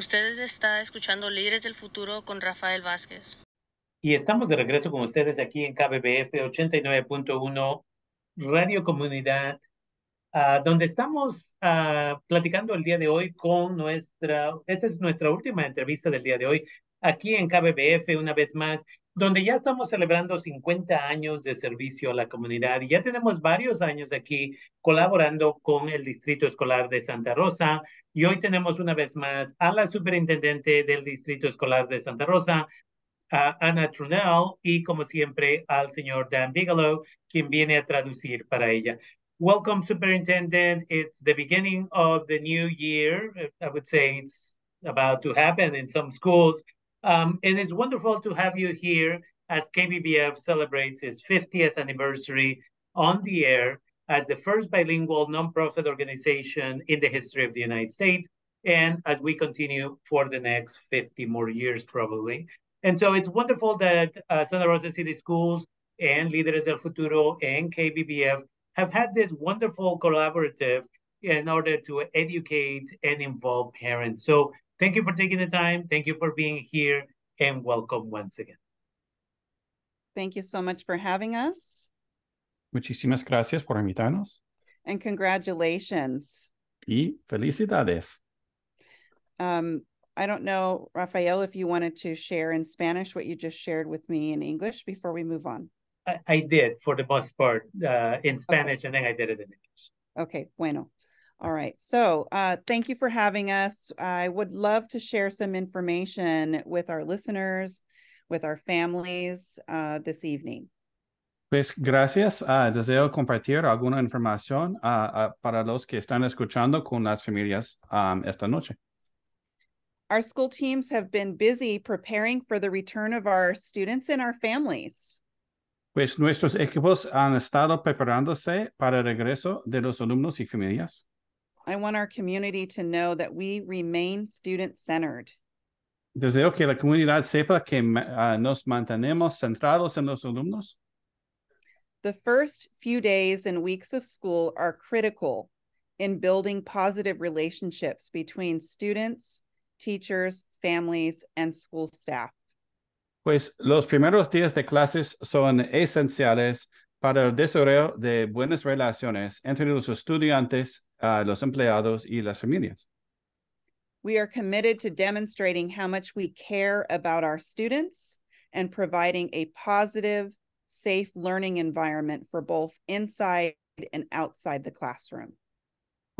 Ustedes está escuchando Líderes del Futuro con Rafael Vázquez. Y estamos de regreso con ustedes aquí en KBBF 89.1 Radio Comunidad, ah, donde estamos ah, platicando el día de hoy con nuestra, esta es nuestra última entrevista del día de hoy, aquí en KBBF una vez más, donde ya estamos celebrando 50 años de servicio a la comunidad y ya tenemos varios años aquí colaborando con el Distrito Escolar de Santa Rosa y hoy tenemos una vez más a la superintendente del Distrito Escolar de Santa Rosa, a Ana Trunell y como siempre al señor Dan Bigelow, quien viene a traducir para ella. Welcome, Superintendent. It's the beginning of the new year. I would say it's about to happen in some schools. Um, and it's wonderful to have you here as KBBF celebrates its 50th anniversary on the air as the first bilingual nonprofit organization in the history of the United States. And as we continue for the next 50 more years, probably. And so it's wonderful that uh, Santa Rosa City Schools and Líderes del Futuro and KBBF have had this wonderful collaborative in order to educate and involve parents. So thank you for taking the time. Thank you for being here and welcome once again. Thank you so much for having us. Muchísimas gracias por invitarnos. And congratulations. Y felicidades. Um, I don't know, Rafael, if you wanted to share in Spanish what you just shared with me in English before we move on. I, I did for the most part uh, in Spanish, okay. and then I did it in English. Okay, bueno. All right. So uh, thank you for having us. I would love to share some information with our listeners, with our families uh, this evening. Pues gracias. Uh, deseo compartir alguna información uh, uh, para los que están escuchando con las familias um, esta noche. Our school teams have been busy preparing for the return of our students and our families. Pues nuestros equipos han estado preparándose para el regreso de los alumnos y familias. I want our community to know that we remain student-centered. Deseo que la comunidad sepa que uh, nos mantenemos centrados en los alumnos. The first few days and weeks of school are critical in building positive relationships between students, teachers, families, and school staff. Pues los primeros días de clases son esenciales para el desarrollo de buenas relaciones entre los estudiantes, los empleados y las familias. We are committed to demonstrating how much we care about our students and providing a positive, safe learning environment for both inside and outside the classroom.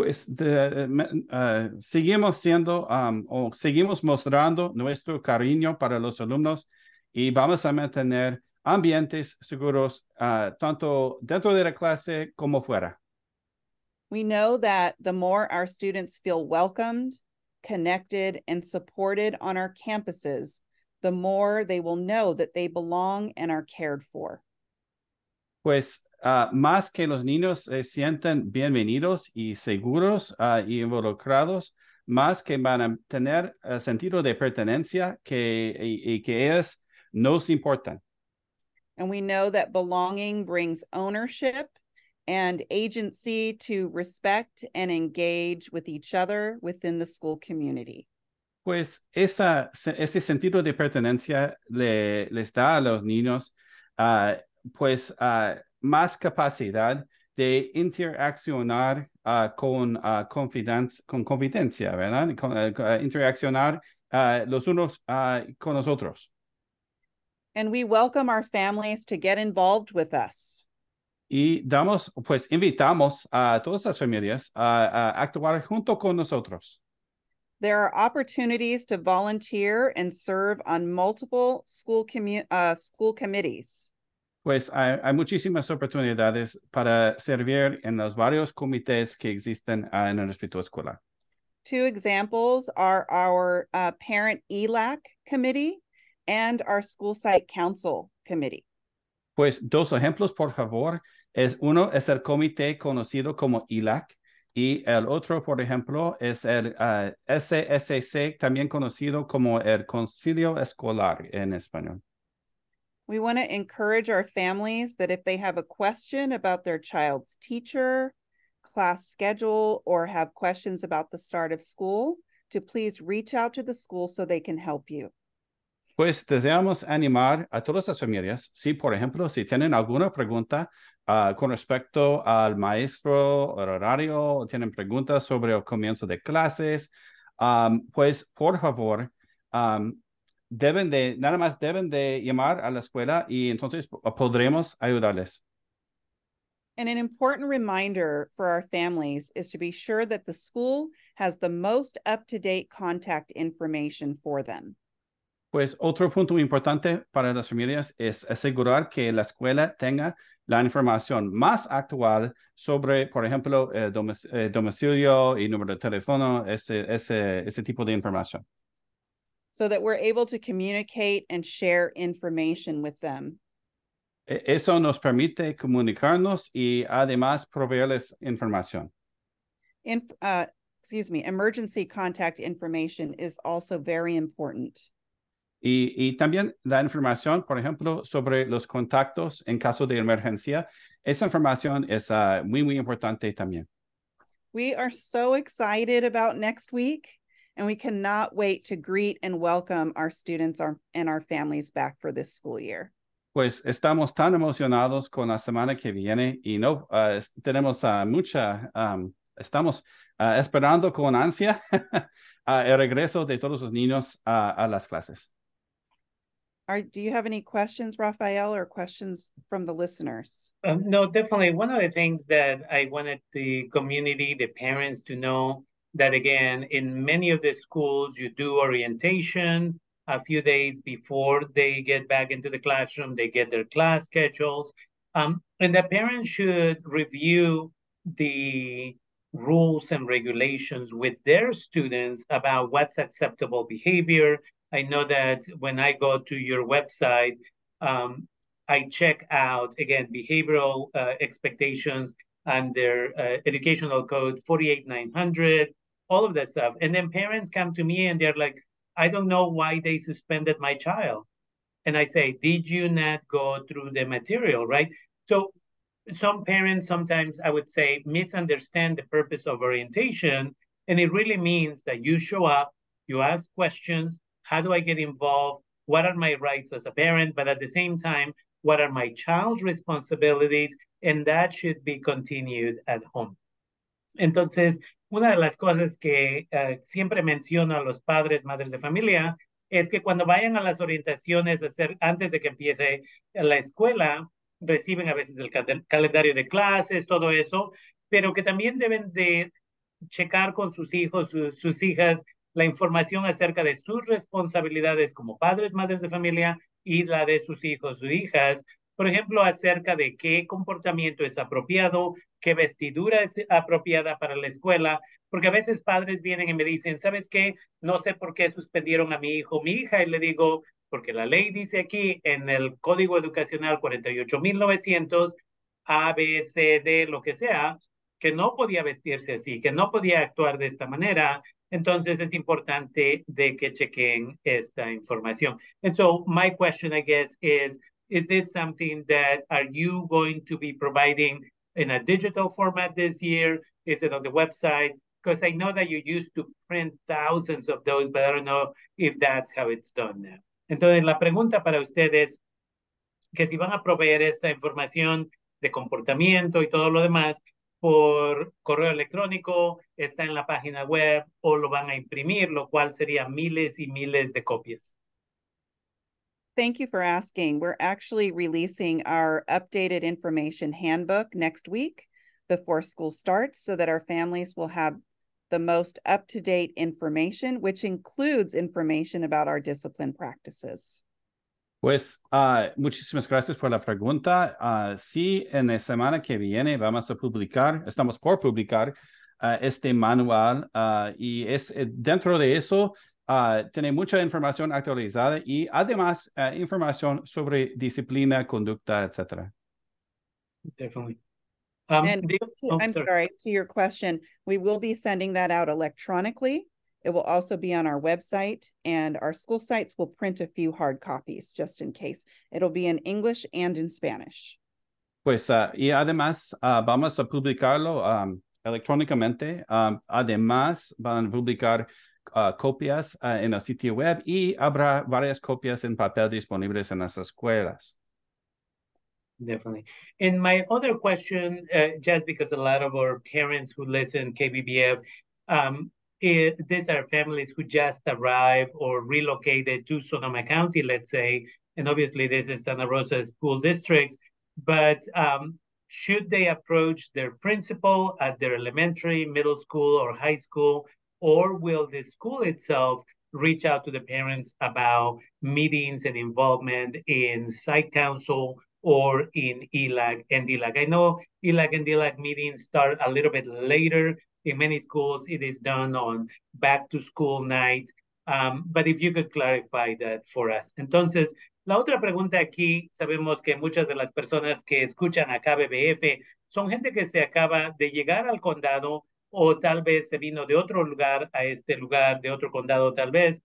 pues de, uh, seguimos siendo um, o seguimos mostrando nuestro cariño para los alumnos y vamos a mantener ambientes seguros uh, tanto dentro de la clase como fuera. We know that the more our students feel welcomed, connected, and supported on our campuses, the more they will know that they belong and are cared for. Pues Uh, más que los niños se sienten bienvenidos y seguros uh, y involucrados, más que van a tener uh, sentido de pertenencia que, y, y, que ellos nos importan. And we know that belonging brings ownership and agency to respect and engage with each other within the school community. Pues esa, ese sentido de pertenencia le, les da a los niños, pues más capacidad de interaccionar uh, con, uh, confidencia, con confidencia, ¿verdad? Con, uh, interaccionar los unos con los otros. And we welcome our families to get involved with us. Y damos, pues invitamos a todas las familias a, a actuar junto con nosotros. There are opportunities to volunteer and serve on multiple school, commu- uh, school committees. Pues hay, hay, muchísimas oportunidades para servir en los varios comités que existen uh, en el distrito escolar. Two examples are our uh, parent ELAC committee and our school site council committee. Pues dos ejemplos, por favor. Es uno es el comité conocido como ELAC y el otro, por ejemplo, es el uh, SSC, también conocido como el Concilio Escolar en español. We want to encourage our families that if they have a question about their child's teacher, class schedule, or have questions about the start of school, to please reach out to the school so they can help you. Pues deseamos animar a todas las familias, si por ejemplo, si tienen alguna pregunta uh, con respecto al maestro horario, tienen preguntas sobre el comienzo de clases, um, pues por favor, um, deben de, nada más deben de llamar a la escuela y entonces podremos ayudarles. And an important reminder for our families is to be sure that the school has the most up to date contact information for them. Pues otro punto muy importante para las familias es asegurar que la escuela tenga la información más actual sobre, por ejemplo, eh, domic eh, domicilio y número de teléfono, ese, ese, ese tipo de información. So that we're able to communicate and share information with them. Eso nos permite comunicarnos y además proveerles información. In, uh, excuse me, emergency contact information is also very important. Y, y, también la información, por ejemplo, sobre los contactos en caso de emergencia. Esa información es uh, muy, muy importante también. We are so excited about next week, and we cannot wait to greet and welcome our students and our families back for this school year. Pues estamos tan emocionados con la semana que viene y no uh, tenemos uh, mucha, um, estamos esperando con ansia el regreso de todos los niños a las clases. Are, do you have any questions, Rafael, or questions from the listeners? Um, no, definitely. One of the things that I wanted the community, the parents to know that again, in many of the schools, you do orientation a few days before they get back into the classroom, they get their class schedules. Um, and the parents should review the rules and regulations with their students about what's acceptable behavior, I know that when I go to your website, um, I check out again behavioral uh, expectations and their uh, educational code 48900, all of that stuff. And then parents come to me and they're like, I don't know why they suspended my child. And I say, Did you not go through the material, right? So some parents sometimes I would say misunderstand the purpose of orientation. And it really means that you show up, you ask questions, how do I get involved? What are my rights as a parent? But at the same time, what are my child's responsibilities? And that should be continued at home. Entonces, una de las cosas que uh, siempre menciono a los padres, madres de familia, es que cuando vayan a las orientaciones hacer, antes de que empiece la escuela, reciben a veces el cal calendario de clases, todo eso, pero que también deben de checar con sus hijos, sus, sus hijas, la información acerca de sus responsabilidades como padres, madres de familia y la de sus hijos o hijas. Por ejemplo, acerca de qué comportamiento es apropiado, qué vestidura es apropiada para la escuela, porque a veces padres vienen y me dicen, ¿sabes qué? No sé por qué suspendieron a mi hijo mi hija, y le digo, porque la ley dice aquí en el Código Educacional 48.900, A, B, C, D, lo que sea, que no podía vestirse así, que no podía actuar de esta manera, entonces es importante de que chequen esta información. And so my question, I guess, is, is this something that are you going to be providing in a digital format this year? Is it on the website? Because I know that you used to print thousands of those, but I don't know if that's how it's done now. Entonces, la pregunta para ustedes, que si van a proveer esta información de comportamiento y todo lo demás, por correo electrónico, está en la página web o lo van a imprimir, lo cual sería miles y miles de copias. Thank you for asking. We're actually releasing our updated information handbook next week before school starts so that our families will have the most up-to-date information, which includes information about our discipline practices. Pues uh, muchísimas gracias por la pregunta. Uh, sí, en la semana que viene vamos a publicar, estamos por publicar uh, este manual y es eh, dentro de eso tiene mucha información actualizada y además información sobre disciplina, conducta, etc. Definitely. Um, and oh, I'm sorry. sorry, to your question, we will be sending that out electronically. It will also be on our website, and our school sites will print a few hard copies just in case. It'll be in English and in Spanish. Pues, uh, y además, uh, vamos a publicarlo um, electrónicamente. Um, además, van a publicar ah, copias en el sitio web y habrá varias copias en papel disponibles en las escuelas. Definitely. And my other question, uh, just because a lot of our parents who listen KBBF, um, it, these are families who just arrived or relocated to Sonoma County, let's say, and obviously this is Santa Rosa School District, but um, should they approach their principal at their elementary, middle school, or high school, or will the school itself reach out to the parents about meetings and involvement in site council or in ELAC and DELAC. I know ELAC and DELAC meetings start a little bit later. In many schools, it is done on back to school night. Um, but if you could clarify that for us. Entonces, la otra pregunta aquí, sabemos que muchas de las personas que escuchan acá BBF son gente que se acaba de llegar al condado o tal vez se vino de otro lugar a este lugar, de otro condado tal vez,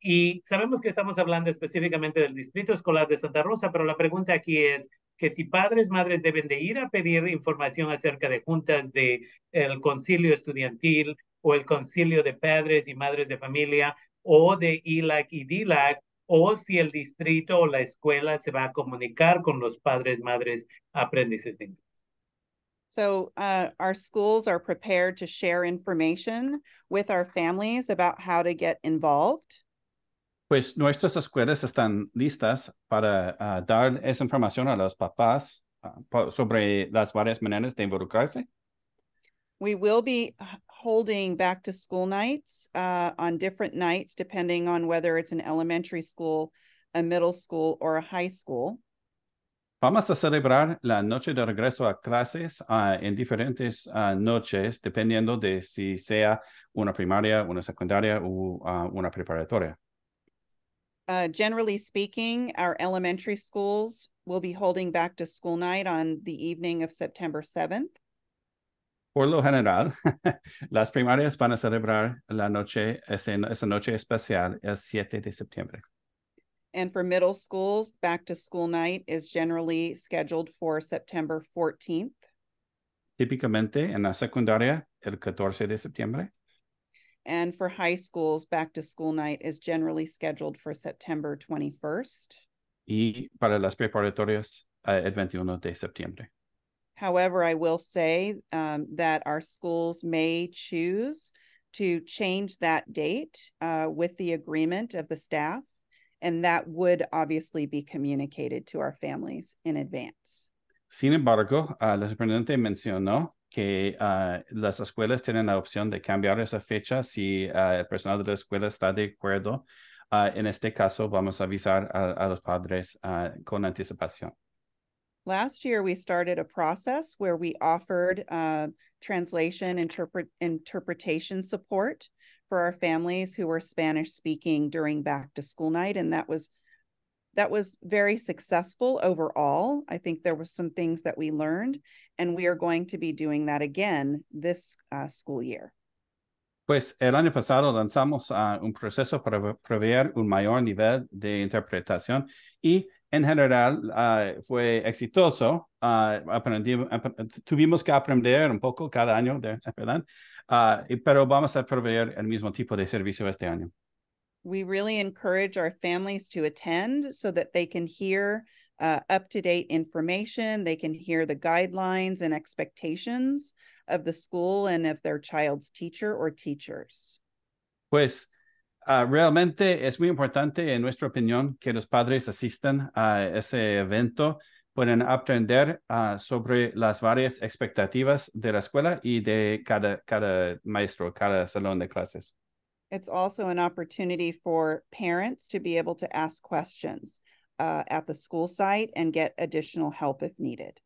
y sabemos que estamos hablando específicamente del Distrito Escolar de Santa Rosa, pero la pregunta aquí es que si padres, madres deben de ir a pedir información acerca de juntas de el concilio estudiantil o el concilio de padres y madres de familia o de ILAC y DILAC, o si el distrito o la escuela se va a comunicar con los padres, madres, aprendices de inglés. So uh, our schools are prepared to share information with our families about how to get involved. Pues nuestras escuelas están listas para ah, dar esa información a los papás po- sobre las varias maneras de involucrarse. We will be holding back to school nights uh, on different nights, depending on whether it's an elementary school, a middle school, or a high school. Vamos a celebrar la noche de regreso a clases ah, en diferentes ah, noches, dependiendo de si sea una primaria, una secundaria o una preparatoria. Uh, generally speaking, our elementary schools will be holding back to school night on the evening of September 7th. Por lo general, las primarias van a celebrar la noche, esa noche especial el 7 de septiembre. And for middle schools, back to school night is generally scheduled for September 14th. Típicamente en la secundaria, el 14 de septiembre. And for high schools, back to school night is generally scheduled for September 21st. Y para las preparatorias, ah, el 21 de septiembre. However, I will say um, that our schools may choose to change that date uh, with the agreement of the staff. And that would obviously be communicated to our families in advance. Sin embargo, ah, la superintendente mencionó que ah, las escuelas tienen la opción de cambiar esa fecha si ah, el personal de la escuela está de acuerdo. Ah, en este caso, vamos a avisar a, a los padres con anticipación. Last year, we started a process where we offered uh, translation interpret interpretation support for our families who were Spanish speaking during back to school night, and that was that was very successful overall. I think there was some things that we learned, and we are going to be doing that again this uh, school year. Pues el año pasado lanzamos ah, un proceso para pro- proveer un mayor nivel de interpretación y en general ah, fue exitoso. Ah, aprendi- ap- tuvimos que aprender un poco cada año, de, ¿verdad? Ah, pero vamos a proveer el mismo tipo de servicio este año. We really encourage our families to attend so that they can hear uh, up to date information. They can hear the guidelines and expectations of the school and of their child's teacher or teachers. Pues ah, realmente es muy importante, en nuestra opinión, que los padres asistan a ese evento, pueden aprender ah, sobre las varias expectativas de la escuela y de cada, cada maestro, cada salón de clases. It's also an opportunity for parents to be able to ask questions uh, at the school site and get additional help if needed.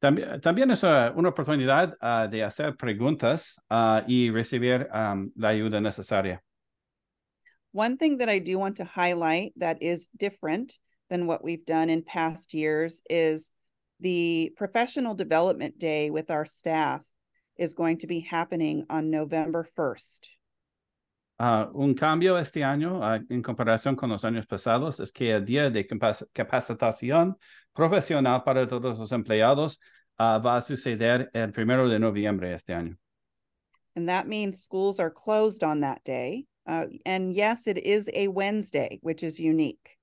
También, también es una oportunidad ah, de hacer preguntas ah, y recibir am, la ayuda necesaria. One thing that I do want to highlight that is different than what we've done in past years is the professional development day with our staff is going to be happening on November 1st. Ah, un cambio este año ah, en comparación con los años pasados es que el día de capac- capacitación profesional para todos los empleados ah, va a suceder el primero de noviembre este año. And that means schools are closed on that day. Uh, and yes, it is a Wednesday, which is unique.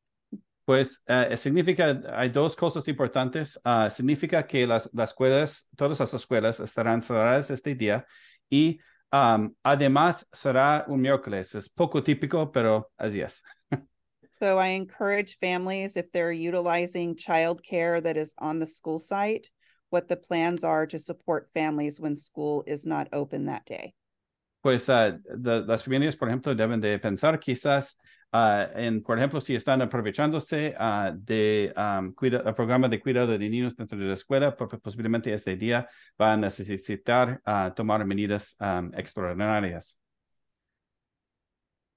Pues uh, significa, hay dos cosas importantes. Significa que las, las escuelas, todas las escuelas estarán cerradas este día y um, además será un miércoles. Es poco típico, pero así es. so I encourage families, if they're utilizing childcare that is on the school site, what the plans are to support families when school is not open that day. Pues uh, the, las familias, por ejemplo, deben de pensar quizás en, por ejemplo, si están aprovechándose uh, de um, cuida, el programa de cuidado de niños dentro de la escuela, posiblemente este día va a necesitar uh, tomar medidas um, extraordinarias.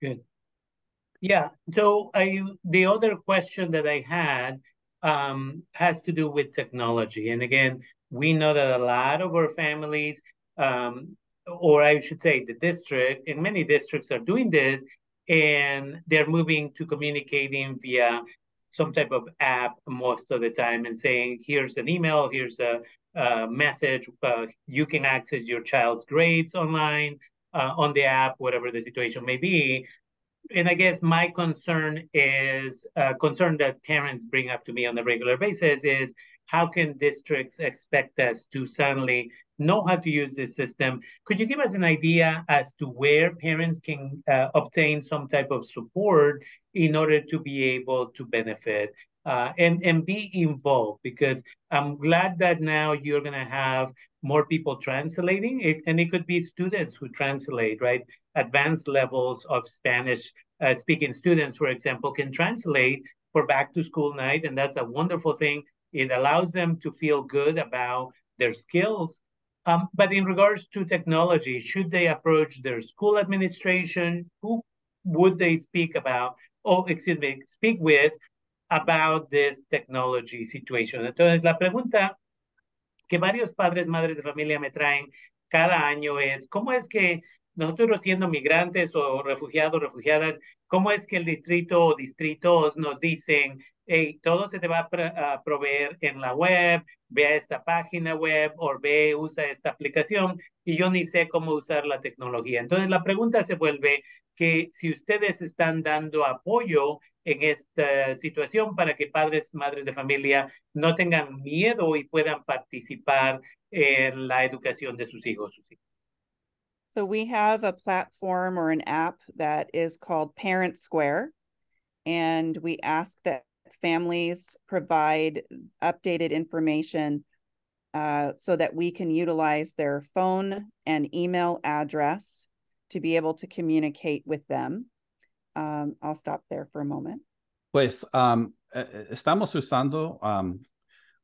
Good. Yeah. So I, the other question that I had um, has to do with technology. And again, we know that a lot of our families, um, or I should say the district, and many districts are doing this, and they're moving to communicating via some type of app most of the time and saying, here's an email, here's a, a message, uh, you can access your child's grades online uh, on the app, whatever the situation may be. And I guess my concern is uh, concern that parents bring up to me on a regular basis is how can districts expect us to suddenly know how to use this system? Could you give us an idea as to where parents can uh, obtain some type of support in order to be able to benefit uh, and, and be involved? Because I'm glad that now you're going to have more people translating it, and it could be students who translate, right? Advanced levels of Spanish uh, speaking students, for example, can translate for back to school night, and that's a wonderful thing it allows them to feel good about their skills. Um, but in regards to technology, should they approach their school administration? Who would they speak about? Oh, excuse me, speak with about this technology situation. Entonces, la pregunta que varios padres, madres de familia me traen cada año es, ¿cómo es que nosotros siendo migrantes o refugiados, refugiadas, ¿cómo es que el distrito o distritos nos dicen, hey, todo se te va a, proveer en la web, ve a esta página web o ve, usa esta aplicación y yo ni sé cómo usar la tecnología. Entonces la pregunta se vuelve que si ustedes están dando apoyo en esta situación para que padres, madres de familia no tengan miedo y puedan participar en la educación de sus hijos. Sus hijos. So we have a platform or an app that is called Parent Square. And we ask that families provide updated information uh, so that we can utilize their phone and email address to be able to communicate with them. Um, I'll stop there for a moment. Pues um, estamos usando um,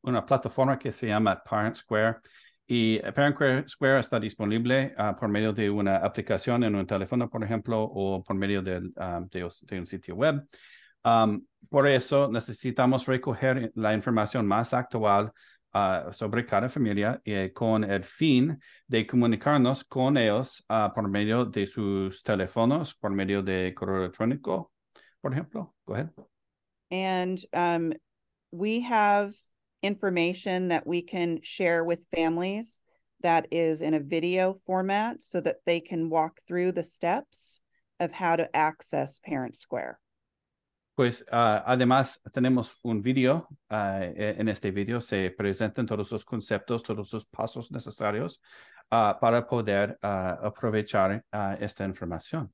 una plataforma que se llama Parent Square. Y Parent Square está disponible uh, por medio de una aplicación en un teléfono, por ejemplo, o por medio de, um, de, un sitio web. Um, por eso necesitamos recoger la información más actual uh, sobre cada familia con el fin de comunicarnos con ellos por medio de sus teléfonos, por medio de correo electrónico, por ejemplo. Go ahead. And um, we have information that we can share with families that is in a video format so that they can walk through the steps of how to access Parent Square. Pues uh, además tenemos un video. Uh, en este video se presentan todos los conceptos, todos los pasos necesarios uh, para poder aprovechar esta información.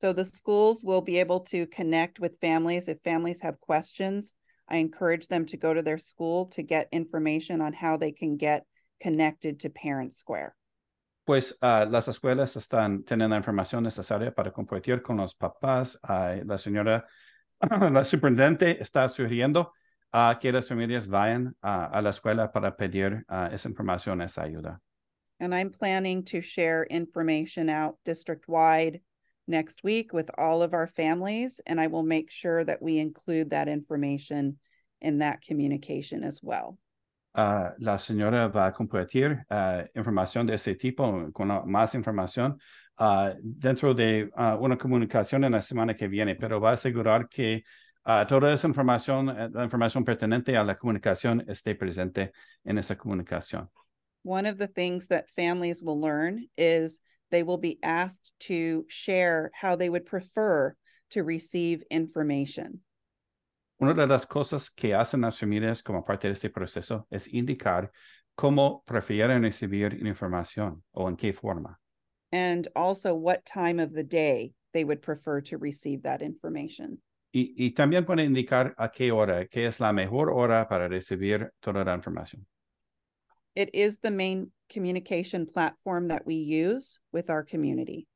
So the schools will be able to connect with families if families have questions I encourage them to go to their school to get information on how they can get connected to Parent Square. Pues uh, las escuelas están teniendo la información necesaria para compartir con los papás. Uh, la señora, la superintendente está sugiriendo uh, que las familias vayan a la escuela para pedir esa información, esa ayuda. And I'm planning to share information out district wide next week with all of our families, and I will make sure that we include that information in that communication as well. Uh, la señora va a compartir uh, información de ese tipo, con más información uh, dentro de una comunicación en la semana que viene, pero va a asegurar que toda esa información, eh, la información pertinente a la comunicación esté presente en esa comunicación. One of the things that families will learn is they will be asked to share how they would prefer to receive information. Una de las cosas que hacen las familias como parte de este proceso es indicar cómo prefieren recibir información o en qué forma. and also what time of the day they would prefer to receive that information. Y, y también puede indicar a qué hora, qué es la mejor hora para recibir toda la información. It is the main communication platform that we use with our community.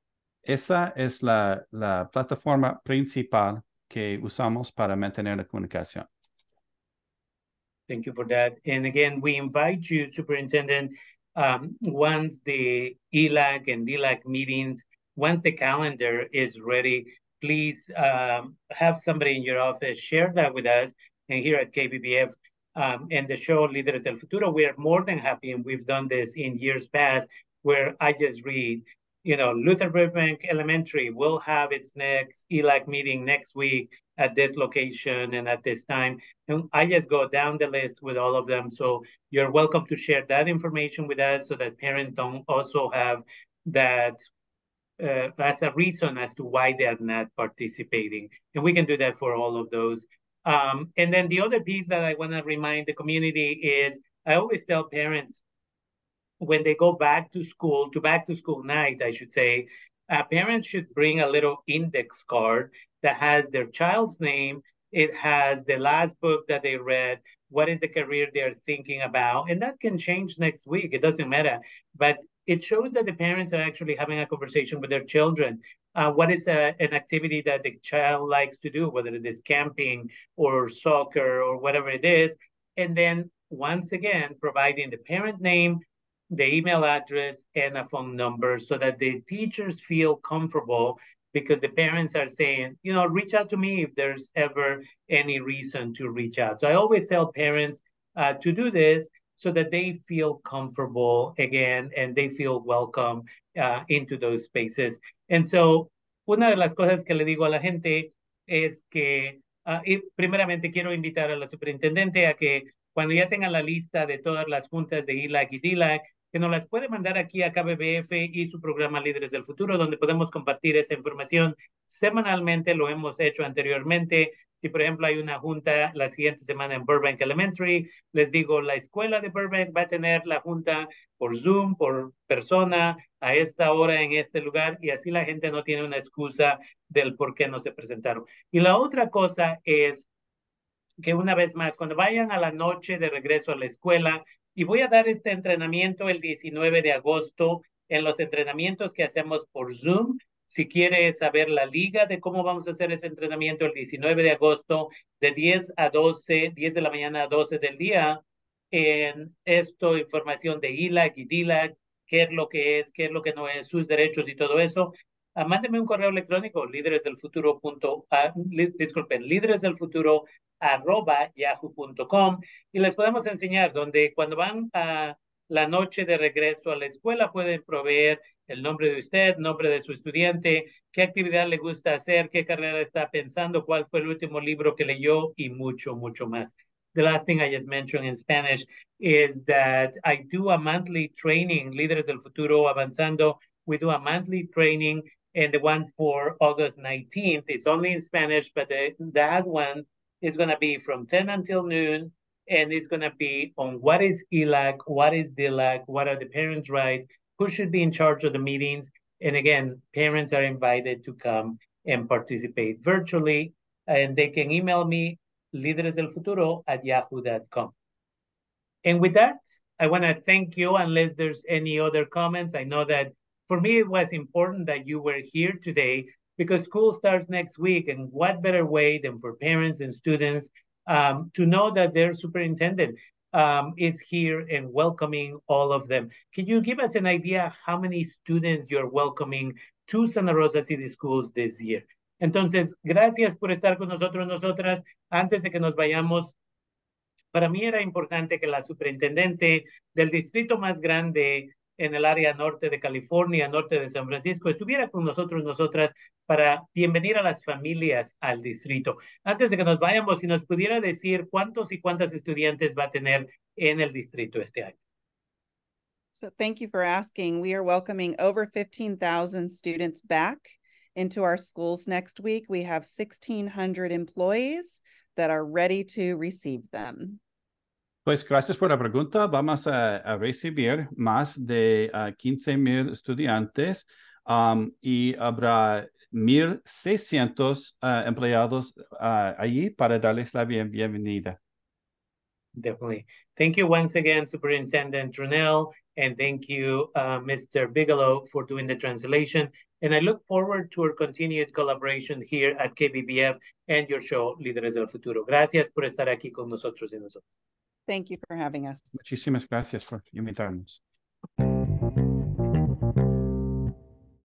Esa es la, la plataforma principal que usamos para mantener la comunicación. Thank you for that. And again, we invite you, Superintendent, um, once the ELAC and DELAC meetings, once the calendar is ready, please um, have somebody in your office share that with us. And here at KBBF um, and the show Líderes del Futuro, we are more than happy, and we've done this in years past, where I just read, you know, Luther Burbank Elementary will have its next ELAC meeting next week at this location and at this time. And I just go down the list with all of them. So you're welcome to share that information with us so that parents don't also have that uh, as a reason as to why they're not participating. And we can do that for all of those. Um, and then the other piece that I want to remind the community is I always tell parents when they go back to school, to back to school night, I should say, uh, parents should bring a little index card that has their child's name. It has the last book that they read, what is the career they're thinking about, and that can change next week. It doesn't matter. But it shows that the parents are actually having a conversation with their children. Uh, what is a, an activity that the child likes to do, whether it is camping or soccer or whatever it is. And then once again, providing the parent name, the email address, and a phone number so that the teachers feel comfortable because the parents are saying, you know, reach out to me if there's ever any reason to reach out. So I always tell parents uh, to do this so that they feel comfortable again and they feel welcome uh, into those spaces. And so, una de las cosas que le digo a la gente es que, uh, y primeramente quiero invitar a la superintendente a que cuando ya tengan la lista de todas las juntas de ILAC y DILAC, que nos las puede mandar aquí a KBBF y su programa Líderes del Futuro, donde podemos compartir esa información semanalmente, lo hemos hecho anteriormente. Si, por ejemplo, hay una junta la siguiente semana en Burbank Elementary, les digo, la escuela de Burbank va a tener la junta por Zoom, por persona, a esta hora, en este lugar, y así la gente no tiene una excusa del por qué no se presentaron. Y la otra cosa es que una vez más, cuando vayan a la noche de regreso a la escuela, y voy a dar este entrenamiento el 19 de agosto en los entrenamientos que hacemos por Zoom. Si quiere saber la liga de cómo vamos a hacer ese entrenamiento el 19 de agosto de 10 a 12, 10 de la mañana a 12 del día, en esto, información de ILAC y DILAC, qué es lo que es, qué es lo que no es, sus derechos y todo eso, uh, mándeme un correo electrónico, líderes del futuro punto, disculpen, líderes del futuro arroba yahoo.com y les podemos enseñar donde cuando van a la noche de regreso a la escuela pueden proveer el nombre de usted, nombre de su estudiante, qué actividad le gusta hacer, qué carrera está pensando, cuál fue el último libro que leyó y mucho, mucho más. The last thing I just mentioned in Spanish is that I do a monthly training, Líderes del Futuro Avanzando. We do a monthly training, and the one for August 19th is only in Spanish, but the, that one is going to be from 10 until noon, and it's going to be on what is ELAC, what is DELAC, what are the parents' rights, who should be in charge of the meetings. And again, parents are invited to come and participate virtually, and they can email me, líderesdelfuturo at yahoo.com. And with that, I want to thank you, unless there's any other comments. I know that for me, it was important that you were here today because school starts next week. And what better way than for parents and students um, to know that their superintendent um, is here and welcoming all of them. Can you give us an idea how many students you're welcoming to Santa Rosa City Schools this year? Entonces, gracias por estar con nosotros, nosotras. Antes de que nos vayamos, para mí era importante que la superintendente del distrito más grande en el área norte de California, norte de San Francisco, estuviera con nosotros, nosotras, para bienvenir a las familias al distrito. Antes de que nos vayamos, si nos pudiera decir cuántos y cuántas estudiantes va a tener en el distrito este año. So thank you for asking. We are welcoming over 15,000 students back into our schools next week. We have 1,600 employees that are ready to receive them. Pues gracias por la pregunta. Vamos a, a recibir más de uh, 15 mil estudiantes um, y habrá 1,600 uh, empleados uh, allí para darles la bien bienvenida. Definitely. Thank you once again, Superintendent Trunell, and thank you, uh, Mr. Bigelow, for doing the translation. And I look forward to our continued collaboration here at KBBF and your show, Líderes del Futuro. Gracias por estar aquí con nosotros y nosotros. Thank you for having us. Muchísimas gracias por invitarnos.